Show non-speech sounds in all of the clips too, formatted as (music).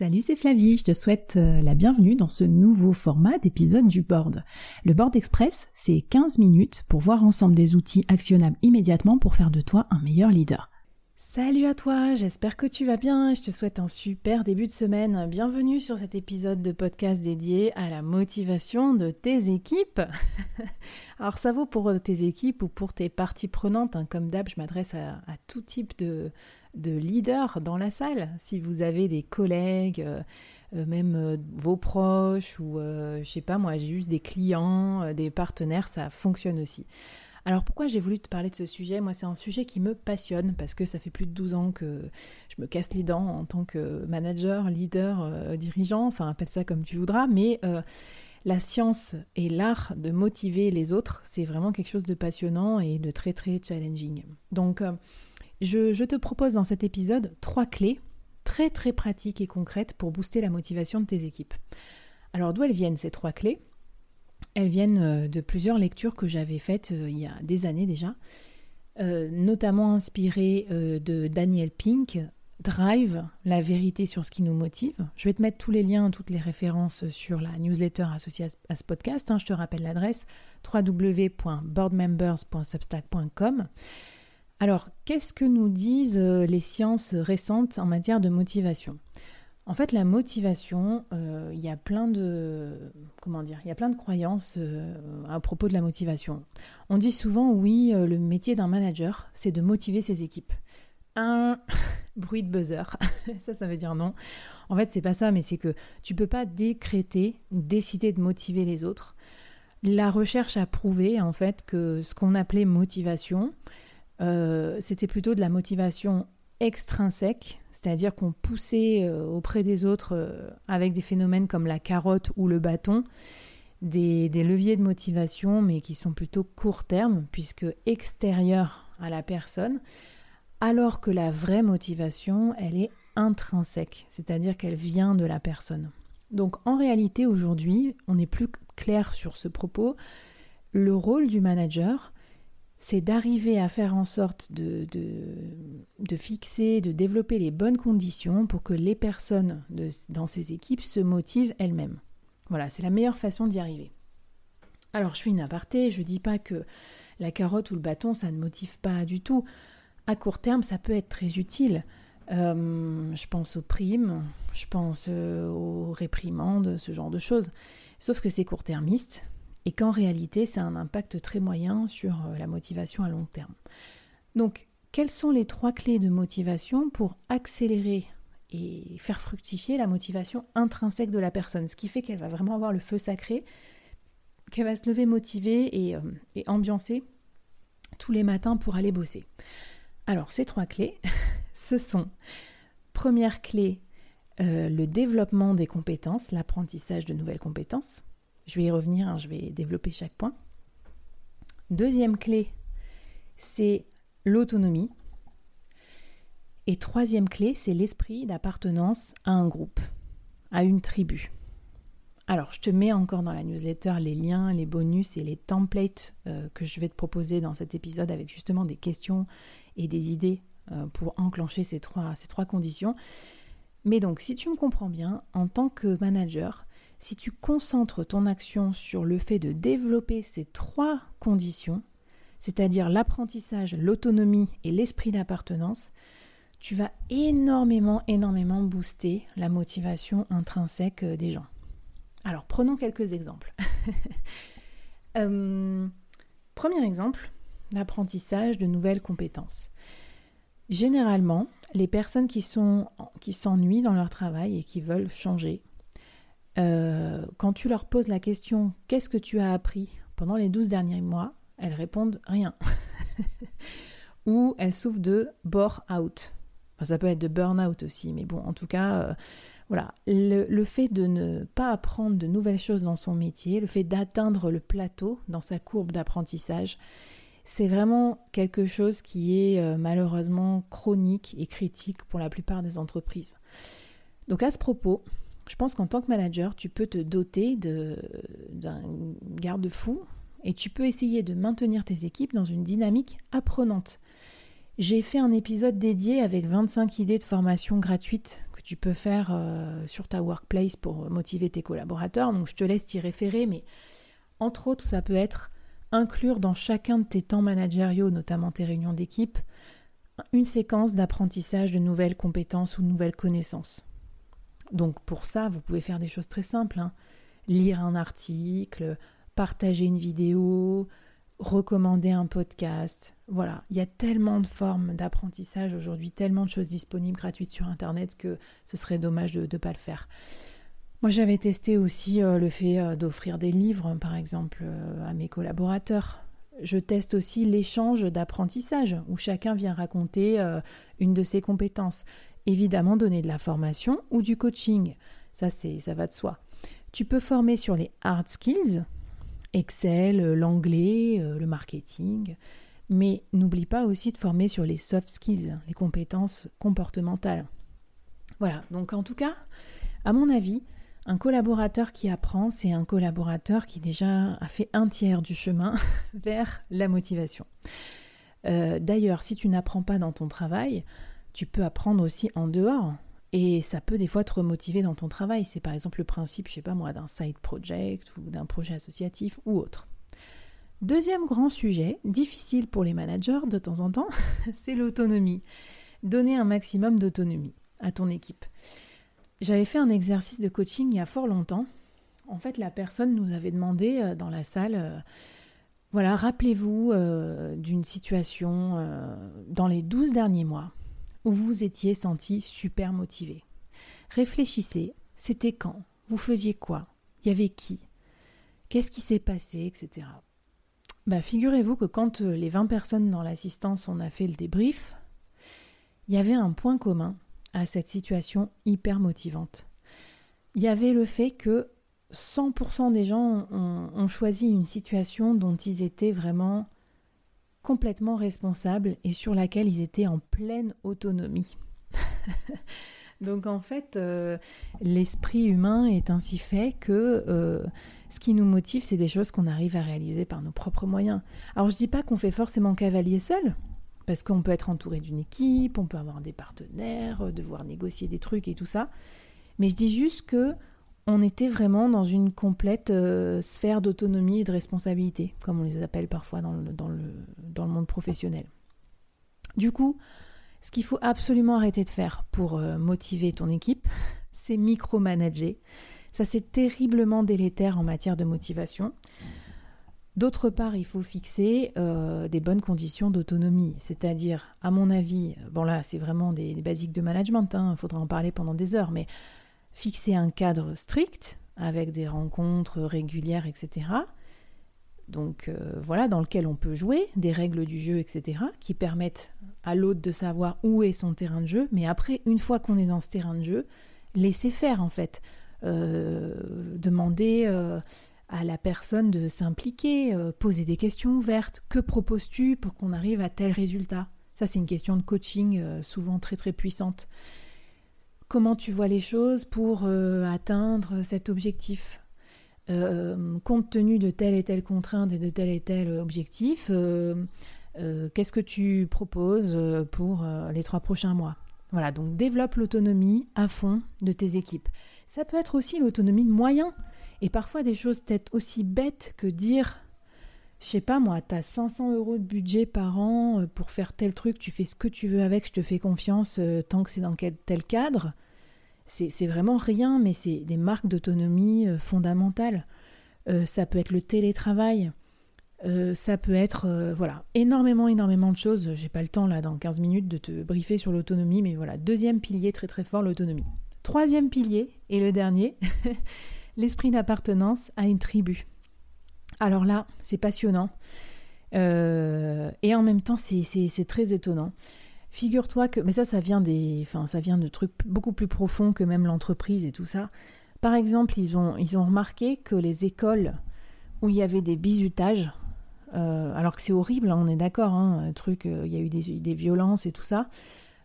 Salut, c'est Flavie, je te souhaite euh, la bienvenue dans ce nouveau format d'épisode du board. Le board express, c'est 15 minutes pour voir ensemble des outils actionnables immédiatement pour faire de toi un meilleur leader. Salut à toi, j'espère que tu vas bien, je te souhaite un super début de semaine. Bienvenue sur cet épisode de podcast dédié à la motivation de tes équipes. (laughs) Alors ça vaut pour tes équipes ou pour tes parties prenantes, hein. comme d'hab je m'adresse à, à tout type de, de leader dans la salle. Si vous avez des collègues, euh, euh, même euh, vos proches ou je sais pas moi, j'ai juste des clients, des partenaires, ça fonctionne aussi. Alors pourquoi j'ai voulu te parler de ce sujet? Moi c'est un sujet qui me passionne parce que ça fait plus de 12 ans que je me casse les dents en tant que manager, leader, dirigeant, enfin appelle ça comme tu voudras, mais la science et l'art de motiver les autres, c'est vraiment quelque chose de passionnant et de très très challenging. Donc je, te propose dans cet épisode trois clés très très pratiques et concrètes pour booster la motivation de tes équipes. Alors d'où elles viennent ces trois clés? Elles viennent euh, de plusieurs lectures que j'avais faites euh, il y a des années déjà, euh, notamment inspirées de Daniel Pink, Drive, la vérité sur ce qui nous motive. Je vais te mettre tous les liens, toutes les références sur la newsletter associée à ce podcast. Hein. Je te rappelle l'adresse www.boardmembers.substack.com. Alors, qu'est-ce que nous disent euh, les sciences récentes en matière de motivation? En fait, la motivation, euh, il y a plein de comment dire, il y a plein de croyances euh, à propos de la motivation. On dit souvent, oui, le métier d'un manager, c'est de motiver ses équipes. Un (laughs) bruit de buzzer, (laughs) ça, ça veut dire non. En fait, c'est pas ça, mais c'est que tu peux pas décréter décider de motiver les autres. La recherche a prouvé en fait que ce qu'on appelait motivation, euh, c'était plutôt de la motivation extrinsèque, c'est-à-dire qu'on poussait euh, auprès des autres euh, avec des phénomènes comme la carotte ou le bâton, des, leviers de motivation, mais qui sont plutôt court terme, puisque extérieurs à la personne, alors que la vraie motivation, elle est intrinsèque, c'est-à-dire qu'elle vient de la personne. Donc en réalité, aujourd'hui, on est plus clair sur ce propos. Le rôle du manager, c'est d'arriver à faire en sorte de, fixer, de développer les bonnes conditions pour que les personnes dans ces équipes se motivent elles-mêmes. Voilà, c'est la meilleure façon d'y arriver. Alors je fais une aparté, je ne dis pas que la carotte ou le bâton, ça ne motive pas du tout. À court terme, ça peut être très utile. Euh, je pense aux primes, je pense euh, aux réprimandes, ce genre de choses. Sauf que c'est court-termiste, et qu'en réalité, ça a un impact très moyen sur euh, la motivation à long terme. Donc, quelles sont les trois clés de motivation pour accélérer et faire fructifier la motivation intrinsèque de la personne, ce qui fait qu'elle va vraiment avoir le feu sacré, qu'elle va se lever motivée et, euh, ambiancée tous les matins pour aller bosser. Alors, ces trois clés, (laughs) ce sont, première clé, euh, le développement des compétences, l'apprentissage de nouvelles compétences. Je vais y revenir, hein, je vais développer chaque point. Deuxième clé, c'est l'autonomie. Et troisième clé, c'est l'esprit d'appartenance à un groupe, à une tribu. Alors, je te mets encore dans la newsletter les liens, les bonus et les templates euh, que je vais te proposer dans cet épisode avec justement des questions et des idées euh, pour enclencher ces trois, ces trois conditions. Mais donc, si tu me comprends bien, en tant que manager, si tu concentres ton action sur le fait de développer ces trois conditions, c'est-à-dire l'apprentissage, l'autonomie et l'esprit d'appartenance, tu vas énormément, énormément booster la motivation intrinsèque euh, des gens. Alors, prenons quelques exemples. (laughs) Euh, premier exemple, l'apprentissage de nouvelles compétences. Généralement, les personnes qui s'ennuient dans leur travail et qui veulent changer euh, quand tu leur poses la question qu'est-ce que tu as appris pendant les 12 derniers mois, elles répondent rien. (laughs) Ou elles souffrent de bore-out. ça peut être de burn-out aussi, mais bon, en tout cas, euh, voilà. Le, fait de ne pas apprendre de nouvelles choses dans son métier, le fait d'atteindre le plateau dans sa courbe d'apprentissage, c'est vraiment quelque chose qui est euh, malheureusement chronique et critique pour la plupart des entreprises. Donc à ce propos, je pense qu'en tant que manager, tu peux te doter d'un garde-fou et tu peux essayer de maintenir tes équipes dans une dynamique apprenante. J'ai fait un épisode dédié avec 25 idées de formation gratuites que tu peux faire sur ta workplace pour motiver tes collaborateurs. Donc je te laisse t'y référer, mais entre autres, ça peut être inclure dans chacun de tes temps managériaux, notamment tes réunions d'équipe, une séquence d'apprentissage de nouvelles compétences ou de nouvelles connaissances. Donc pour ça, vous pouvez faire des choses très simples. Hein. Lire un article, partager une vidéo, recommander un podcast. Voilà, il y a tellement de formes d'apprentissage aujourd'hui, tellement de choses disponibles gratuites sur Internet que ce serait dommage de ne pas le faire. Moi, j'avais testé aussi euh, le fait euh, d'offrir des livres, par exemple, euh, à mes collaborateurs. Je teste aussi l'échange d'apprentissage, où chacun vient raconter une de ses compétences. Évidemment, donner de la formation ou du coaching. Ça, ça va de soi. Tu peux former sur les hard skills, Excel, l'anglais, le marketing. Mais n'oublie pas aussi de former sur les soft skills, les compétences comportementales. Voilà, donc en tout cas, à mon avis, un collaborateur qui apprend, c'est un collaborateur qui déjà a fait un tiers du chemin (laughs) vers la motivation. Euh, d'ailleurs, si tu n'apprends pas dans ton travail, tu peux apprendre aussi en dehors. Et ça peut des fois te remotiver dans ton travail. C'est par exemple le principe, je sais pas moi, d'un side project ou d'un projet associatif ou autre. Deuxième grand sujet, difficile pour les managers de temps en temps, (laughs) c'est l'autonomie. Donner un maximum d'autonomie à ton équipe. J'avais fait un exercice de coaching il y a fort longtemps. En fait, la personne nous avait demandé euh, dans la salle, euh, voilà, rappelez-vous euh, d'une situation dans les 12 derniers mois où vous étiez senti super motivé. Réfléchissez, c'était quand? Vous faisiez quoi? Il y avait qui? Qu'est-ce qui s'est passé etc. Bah, figurez-vous que quand les 20 personnes dans l'assistance on a fait le débrief, il y avait un point commun à cette situation hyper motivante. Il y avait le fait que 100% des gens ont, choisi une situation dont ils étaient vraiment complètement responsables et sur laquelle ils étaient en pleine autonomie. (laughs) Donc en fait, euh, l'esprit humain est ainsi fait que euh, ce qui nous motive, c'est des choses qu'on arrive à réaliser par nos propres moyens. Alors je dis pas qu'on fait forcément cavalier seul, parce qu'on peut être entouré d'une équipe, on peut avoir des partenaires, euh, devoir négocier des trucs et tout ça. Mais je dis juste que on était vraiment dans une complète euh, sphère d'autonomie et de responsabilité, comme on les appelle parfois dans le, dans monde professionnel. Du coup, ce qu'il faut absolument arrêter de faire pour euh, motiver ton équipe, (laughs) c'est micromanager. Ça, c'est terriblement délétère en matière de motivation. D'autre part, il faut fixer euh, des bonnes conditions d'autonomie, c'est-à-dire, à mon avis, bon là, c'est vraiment des, basiques de management, il hein, faudra en parler pendant des heures, mais fixer un cadre strict avec des rencontres régulières, etc. Donc euh, voilà, dans lequel on peut jouer, des règles du jeu, etc., qui permettent à l'autre de savoir où est son terrain de jeu, mais après, une fois qu'on est dans ce terrain de jeu, laisser faire en fait. Euh, demander à la personne de s'impliquer, euh, poser des questions ouvertes. Que proposes-tu pour qu'on arrive à tel résultat? Ça, c'est une question de coaching euh, souvent très très puissante. Comment tu vois les choses pour euh, atteindre cet objectif Compte tenu de telle et telle contrainte et de tel et tel objectif, qu'est-ce que tu proposes pour les trois prochains mois? Voilà, donc développe l'autonomie à fond de tes équipes. Ça peut être aussi l'autonomie de moyens. Et parfois des choses peut-être aussi bêtes que dire, je sais pas moi, tu as 500 euros de budget par an euh, pour faire tel truc, tu fais ce que tu veux avec, je te fais confiance euh, tant que c'est dans tel cadre. C'est vraiment rien, mais c'est des marques d'autonomie euh, fondamentales. ça peut être le télétravail. ça peut être, voilà, énormément, énormément de choses. J'ai pas le temps, là, dans 15 minutes, de te briefer sur l'autonomie, mais voilà, deuxième pilier très très fort, l'autonomie. Troisième pilier, et le dernier, (laughs) l'esprit d'appartenance à une tribu. Alors là, c'est passionnant. Euh, et en même temps, c'est très étonnant. Figure-toi que, mais ça, ça vient des, enfin, ça vient de trucs beaucoup plus profonds que même l'entreprise et tout ça. Par exemple, ils ont, ils ont remarqué que les écoles où il y avait des bizutages, euh, alors que c'est horrible, hein, on est d'accord, hein, truc, euh, il y a eu des, des, violences et tout ça,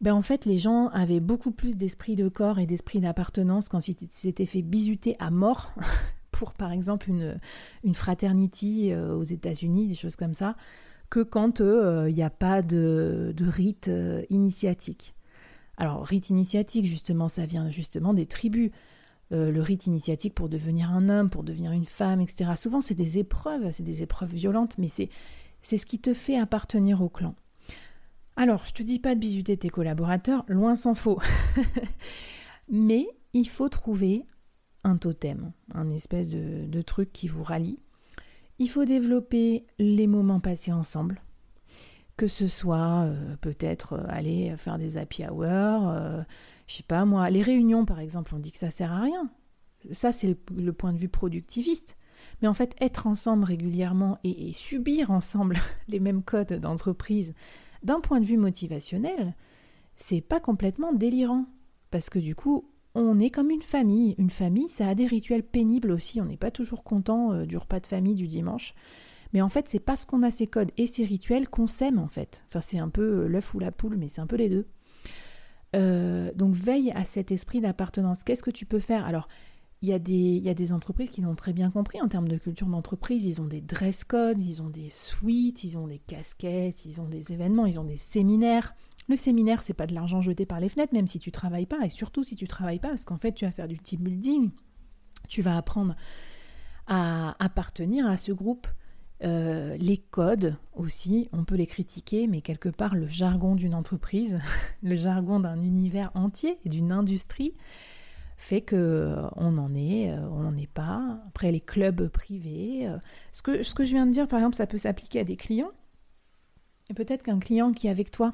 ben en fait, les gens avaient beaucoup plus d'esprit de corps et d'esprit d'appartenance quand ils s'étaient fait bisuter à mort (laughs) pour, par exemple, une, une fraternity euh, aux États-Unis, des choses comme ça, que quand il euh, n'y a pas de, de rite euh, initiatique. Alors, rite initiatique, justement, ça vient justement des tribus. Euh, le rite initiatique pour devenir un homme, pour devenir une femme, etc. Souvent, c'est des épreuves, c'est des épreuves violentes, mais c'est, ce qui te fait appartenir au clan. Alors, je te dis pas de bisuter tes collaborateurs, loin s'en faut. (laughs) mais il faut trouver un totem, un espèce de, truc qui vous rallie. Il faut développer les moments passés ensemble, que ce soit euh, peut-être euh, aller faire des happy hours, euh, je sais pas moi, les réunions par exemple, on dit que ça sert à rien. Ça c'est le, point de vue productiviste. Mais en fait, être ensemble régulièrement et, et subir ensemble (laughs) les mêmes codes d'entreprise, d'un point de vue motivationnel, c'est pas complètement délirant. Parce que du coup, on est comme une famille. Une famille, ça a des rituels pénibles aussi. On n'est pas toujours content du repas de famille du dimanche. Mais en fait, c'est parce qu'on a ces codes et ces rituels qu'on s'aime en fait. Enfin, c'est un peu euh, l'œuf ou la poule, mais c'est un peu les deux. Euh, donc veille à cet esprit d'appartenance. Qu'est-ce que tu peux faire? Alors, il y, a des, il y a des entreprises qui l'ont très bien compris en termes de culture d'entreprise. Ils ont des dress codes, ils ont des suites, ils ont des casquettes, ils ont des événements, ils ont des séminaires. Le séminaire, c'est pas de l'argent jeté par les fenêtres, même si tu travailles pas, et surtout si tu travailles pas, parce qu'en fait, tu vas faire du team building, tu vas apprendre à appartenir à ce groupe, euh, les codes aussi, on peut les critiquer, mais quelque part le jargon d'une entreprise, (laughs) le jargon d'un univers entier, d'une industrie, fait que euh, on en est, euh, on n'en est pas. Après les clubs privés, ce, que, ce que je viens de dire par exemple, ça peut s'appliquer à des clients. Peut-être qu'un client qui avec toi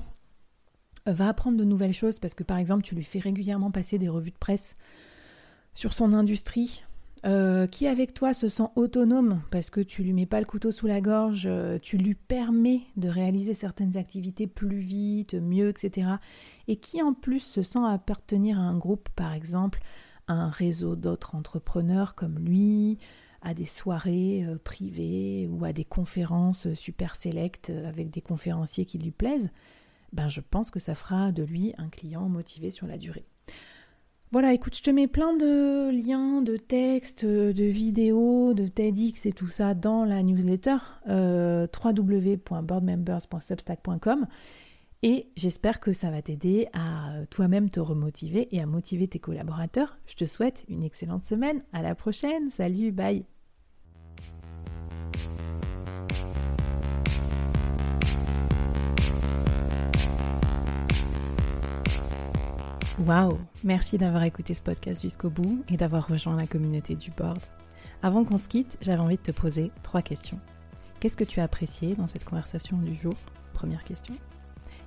va apprendre de nouvelles choses parce que par exemple tu lui fais régulièrement passer des revues de presse sur son industrie euh, qui avec toi se sent autonome parce que tu lui mets pas le couteau sous la gorge, euh, tu lui permets de réaliser certaines activités plus vite, mieux, etc. Et qui en plus se sent appartenir à un groupe, par exemple, à un réseau d'autres entrepreneurs comme lui, à des soirées euh, privées ou à des conférences super sélectes avec des conférenciers qui lui plaisent, ben je pense que ça fera de lui un client motivé sur la durée. Voilà, écoute, je te mets plein de liens, de textes, de vidéos, de TEDx et tout ça dans la newsletter euh, www.boardmembers.substack.com et j'espère que ça va t'aider à toi-même te remotiver et à motiver tes collaborateurs. Je te souhaite une excellente semaine. À la prochaine. Salut, bye. Waouh Merci d'avoir écouté ce podcast jusqu'au bout et d'avoir rejoint la communauté du board. Avant qu'on se quitte, j'avais envie de te poser trois questions. Qu'est-ce que tu as apprécié dans cette conversation du jour? Première question.